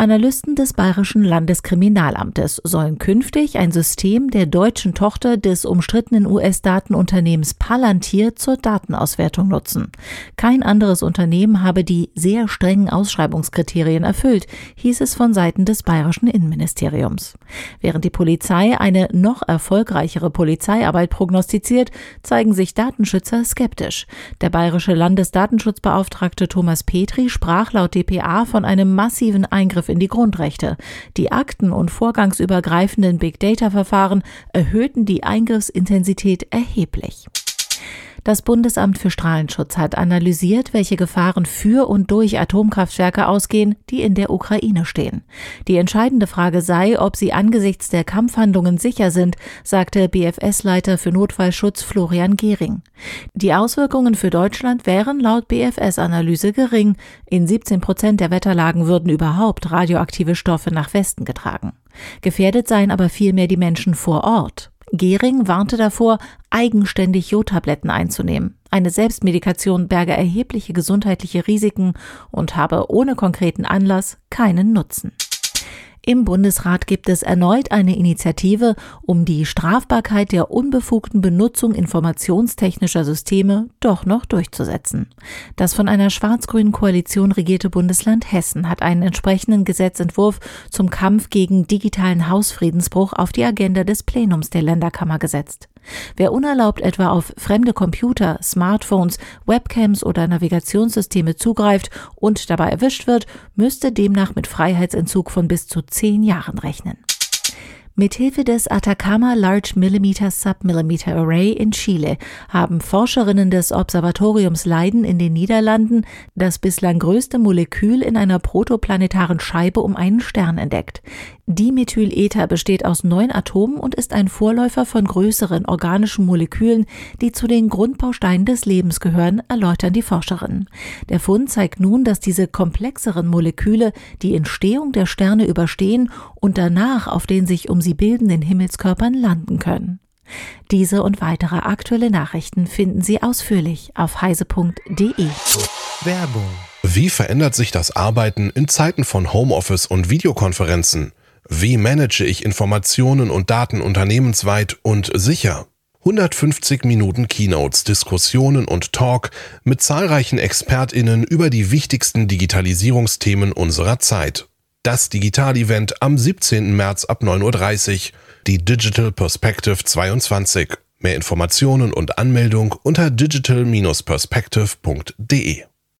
Analysten des Bayerischen Landeskriminalamtes sollen künftig ein System der deutschen Tochter des umstrittenen US-Datenunternehmens Palantir zur Datenauswertung nutzen. Kein anderes Unternehmen habe die sehr strengen Ausschreibungskriterien erfüllt, hieß es von Seiten des bayerischen Innenministeriums. Während die Polizei eine noch erfolgreichere Polizeiarbeit prognostiziert, zeigen sich Datenschützer skeptisch. Der bayerische Landesdatenschutzbeauftragte Thomas Petri sprach laut dpa von einem massiven Eingriff in die Grundrechte. Die akten- und vorgangsübergreifenden Big Data-Verfahren erhöhten die Eingriffsintensität erheblich. Das Bundesamt für Strahlenschutz hat analysiert, welche Gefahren für und durch Atomkraftwerke ausgehen, die in der Ukraine stehen. Die entscheidende Frage sei, ob sie angesichts der Kampfhandlungen sicher sind, sagte BFS-Leiter für Notfallschutz Florian Gehring. Die Auswirkungen für Deutschland wären laut BFS-Analyse gering. In 17 Prozent der Wetterlagen würden überhaupt radioaktive Stoffe nach Westen getragen. Gefährdet seien aber vielmehr die Menschen vor Ort. Gehring warnte davor, eigenständig Jodtabletten einzunehmen. Eine Selbstmedikation berge erhebliche gesundheitliche Risiken und habe ohne konkreten Anlass keinen Nutzen. Im Bundesrat gibt es erneut eine Initiative, um die Strafbarkeit der unbefugten Benutzung informationstechnischer Systeme doch noch durchzusetzen. Das von einer schwarz-grünen Koalition regierte Bundesland Hessen hat einen entsprechenden Gesetzentwurf zum Kampf gegen digitalen Hausfriedensbruch auf die Agenda des Plenums der Länderkammer gesetzt. Wer unerlaubt etwa auf fremde Computer, Smartphones, Webcams oder Navigationssysteme zugreift und dabei erwischt wird, müsste demnach mit Freiheitsentzug von bis zu zehn Jahren rechnen. Mithilfe des Atacama Large Millimeter Submillimeter Array in Chile haben Forscherinnen des Observatoriums Leiden in den Niederlanden das bislang größte Molekül in einer protoplanetaren Scheibe um einen Stern entdeckt. Dimethylether besteht aus neun Atomen und ist ein Vorläufer von größeren organischen Molekülen, die zu den Grundbausteinen des Lebens gehören, erläutern die Forscherinnen. Der Fund zeigt nun, dass diese komplexeren Moleküle die Entstehung der Sterne überstehen und danach auf den sich um sie bildenden Himmelskörpern landen können. Diese und weitere aktuelle Nachrichten finden Sie ausführlich auf heise.de. Werbung. Wie verändert sich das Arbeiten in Zeiten von Homeoffice und Videokonferenzen? Wie manage ich Informationen und Daten unternehmensweit und sicher? 150 Minuten Keynotes, Diskussionen und Talk mit zahlreichen ExpertInnen über die wichtigsten Digitalisierungsthemen unserer Zeit. Das Digital-Event am 17. März ab 9.30 Uhr, die Digital Perspective 22. Mehr Informationen und Anmeldung unter digital-perspective.de.